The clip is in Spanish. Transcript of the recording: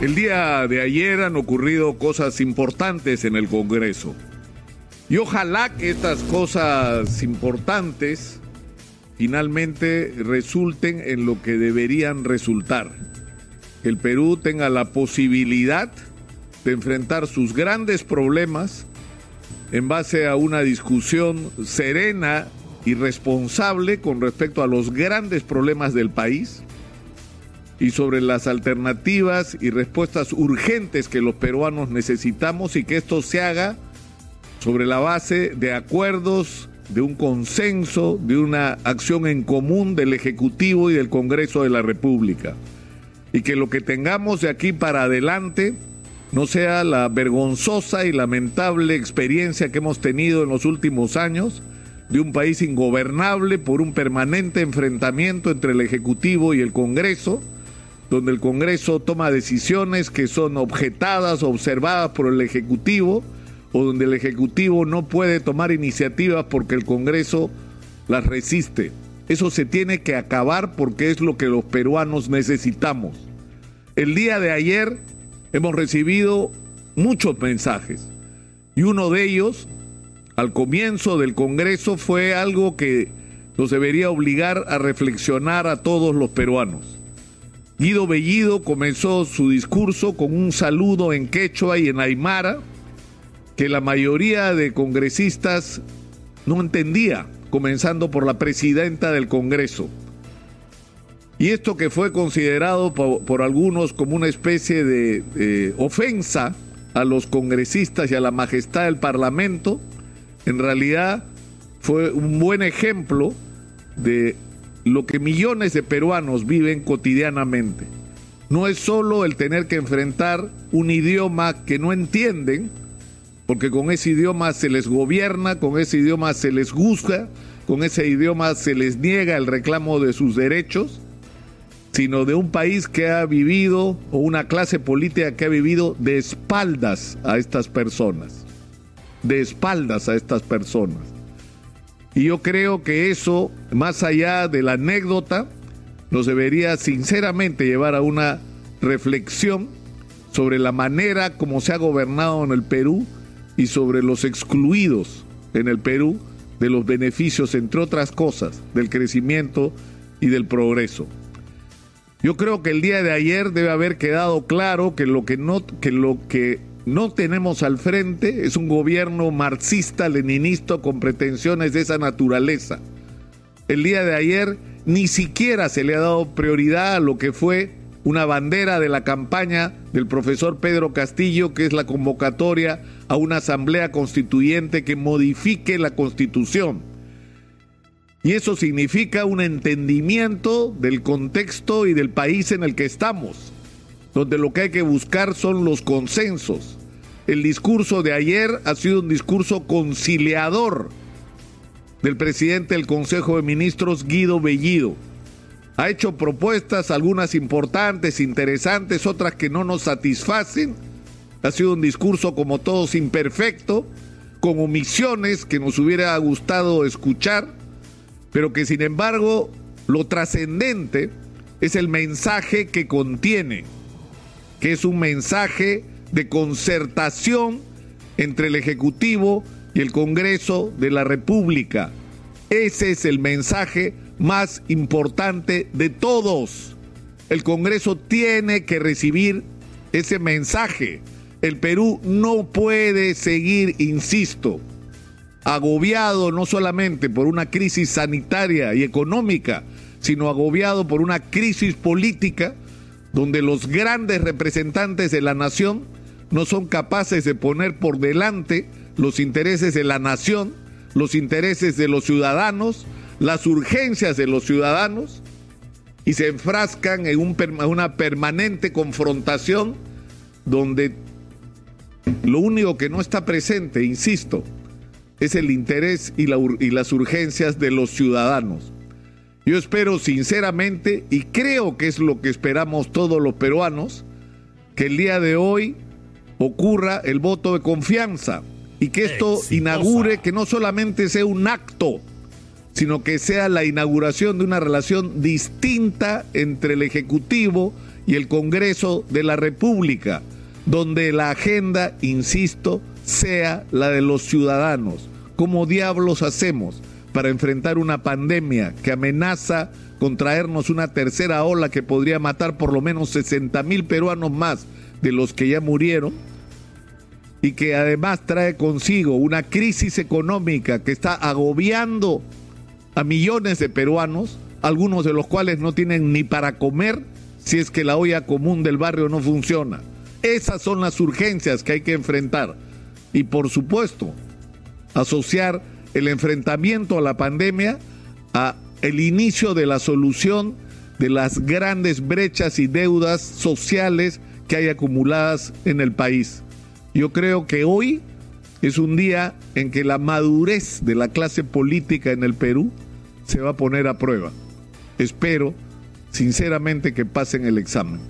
El día de ayer han ocurrido cosas importantes en el Congreso. Y ojalá que estas cosas importantes finalmente resulten en lo que deberían resultar. Que el Perú tenga la posibilidad de enfrentar sus grandes problemas en base a una discusión serena y responsable con respecto a los grandes problemas del país y sobre las alternativas y respuestas urgentes que los peruanos necesitamos y que esto se haga sobre la base de acuerdos, de un consenso, de una acción en común del Ejecutivo y del Congreso de la República. Y que lo que tengamos de aquí para adelante no sea la vergonzosa y lamentable experiencia que hemos tenido en los últimos años de un país ingobernable por un permanente enfrentamiento entre el Ejecutivo y el Congreso, donde el Congreso toma decisiones que son objetadas, observadas por el Ejecutivo, o donde el Ejecutivo no puede tomar iniciativas porque el Congreso las resiste. Eso se tiene que acabar porque es lo que los peruanos necesitamos. El día de ayer hemos recibido muchos mensajes y uno de ellos, al comienzo del Congreso, fue algo que nos debería obligar a reflexionar a todos los peruanos. Guido Bellido comenzó su discurso con un saludo en quechua y en aymara que la mayoría de congresistas no entendía, comenzando por la presidenta del Congreso. Y esto que fue considerado por, algunos como una especie de ofensa a los congresistas y a la majestad del Parlamento, en realidad fue un buen ejemplo de lo que millones de peruanos viven cotidianamente. No es solo el tener que enfrentar un idioma que no entienden, porque con ese idioma se les gobierna, con ese idioma se les juzga, con ese idioma se les niega el reclamo de sus derechos, sino de un país que ha vivido, o una clase política que ha vivido de espaldas a estas personas, de espaldas a estas personas. Y yo creo que eso, más allá de la anécdota, nos debería sinceramente llevar a una reflexión sobre la manera como se ha gobernado en el Perú y sobre los excluidos en el Perú de los beneficios, entre otras cosas, del crecimiento y del progreso. Yo creo que el día de ayer debe haber quedado claro que lo que no que lo que no tenemos al frente es un gobierno marxista, leninista con pretensiones de esa naturaleza. El día de ayer ni siquiera se le ha dado prioridad a lo que fue una bandera de la campaña del profesor Pedro Castillo, que es la convocatoria a una asamblea constituyente que modifique la constitución. Y eso significa un entendimiento del contexto y del país en el que estamos donde lo que hay que buscar son los consensos. El discurso de ayer ha sido un discurso conciliador del presidente del Consejo de Ministros, Guido Bellido. Ha hecho propuestas, algunas importantes, interesantes, otras que no nos satisfacen. Ha sido un discurso como todos imperfecto, con omisiones que nos hubiera gustado escuchar, pero que sin embargo lo trascendente es el mensaje que contiene que es un mensaje de concertación entre el Ejecutivo y el Congreso de la República. Ese es el mensaje más importante de todos. El Congreso tiene que recibir ese mensaje. El Perú no puede seguir, insisto, agobiado no solamente por una crisis sanitaria y económica, sino agobiado por una crisis política donde los grandes representantes de la nación no son capaces de poner por delante los intereses de la nación, los intereses de los ciudadanos, las urgencias de los ciudadanos, y se enfrascan en una permanente confrontación donde lo único que no está presente, insisto, es el interés y, y las urgencias de los ciudadanos. Yo espero sinceramente, y creo que es lo que esperamos todos los peruanos, que el día de hoy ocurra el voto de confianza y que esto inaugure, que no solamente sea un acto, sino que sea la inauguración de una relación distinta entre el Ejecutivo y el Congreso de la República, donde la agenda, insisto, sea la de los ciudadanos. ¿Cómo diablos hacemos para enfrentar una pandemia que amenaza con traernos una tercera ola que podría matar por lo menos 60 mil peruanos más de los que ya murieron? y que además trae consigo una crisis económica que está agobiando a millones de peruanos, algunos de los cuales no tienen ni para comer si es que la olla común del barrio no funciona. Esas son las urgencias que hay que enfrentar. Y por supuesto, asociar el enfrentamiento a la pandemia a el inicio de la solución de las grandes brechas y deudas sociales que hay acumuladas en el país. Yo creo que hoy es un día en que la madurez de la clase política en el Perú se va a poner a prueba. Espero sinceramente que pasen el examen.